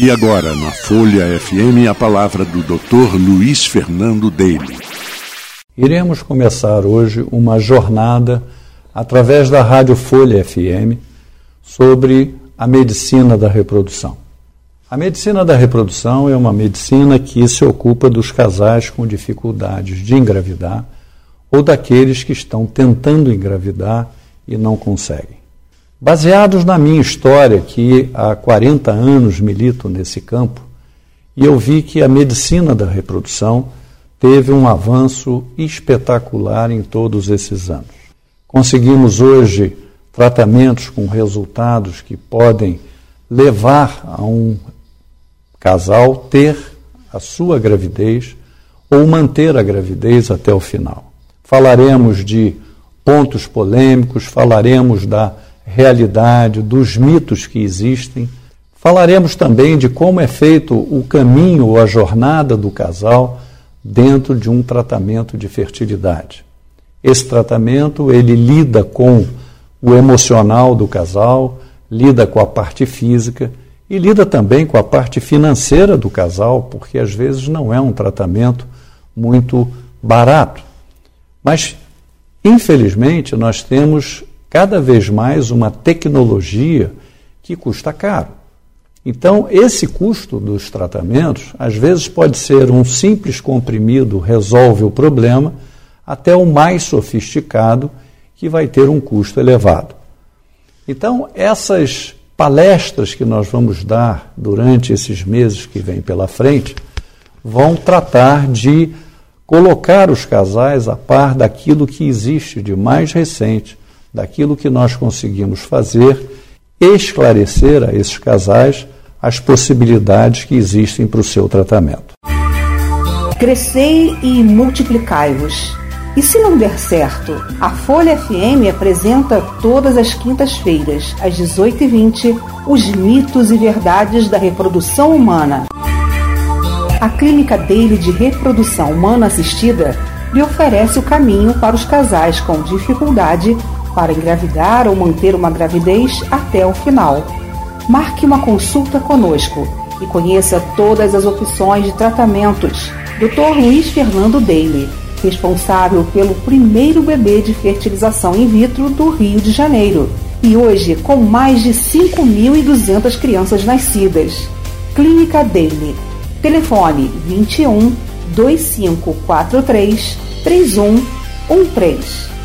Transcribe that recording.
E agora, na Folha FM, a palavra do Dr. Luiz Fernando Daly. Iremos começar hoje uma jornada através da Rádio Folha FM sobre a medicina da reprodução. A medicina da reprodução é uma medicina que se ocupa dos casais com dificuldades de engravidar ou daqueles que estão tentando engravidar e não conseguem. Baseados na minha história, que há 40 anos milito nesse campo, e eu vi que a medicina da reprodução teve um avanço espetacular em todos esses anos. Conseguimos hoje tratamentos com resultados que podem levar a um casal ter a sua gravidez ou manter a gravidez até o final. Falaremos de pontos polêmicos, falaremos da realidade, dos mitos que existem. Falaremos também de como é feito o caminho ou a jornada do casal dentro de um tratamento de fertilidade. Esse tratamento ele lida com o emocional do casal, lida com a parte física e lida também com a parte financeira do casal, porque às vezes não é um tratamento muito barato. Mas infelizmente nós temos cada vez mais uma tecnologia que custa caro. Então, esse custo dos tratamentos, às vezes pode ser um simples comprimido resolve o problema, até o mais sofisticado, que vai ter um custo elevado. Então, essas palestras que nós vamos dar durante esses meses que vêm pela frente vão tratar de colocar os casais a par daquilo que existe de mais recente daquilo que nós conseguimos fazer, esclarecer a esses casais as possibilidades que existem para o seu tratamento. Crescei e multiplicai-vos. E se não der certo, a Folha FM apresenta todas as quintas-feiras, às 18h20, os mitos e verdades da reprodução humana. A Clínica dele de Reprodução Humana Assistida lhe oferece o caminho para os casais com dificuldade para engravidar ou manter uma gravidez até o final. Marque uma consulta conosco e conheça todas as opções de tratamentos. Dr. Luiz Fernando Daly, responsável pelo primeiro bebê de fertilização in vitro do Rio de Janeiro. E hoje com mais de 5.200 crianças nascidas. Clínica Daly. Telefone 21 2543 3113.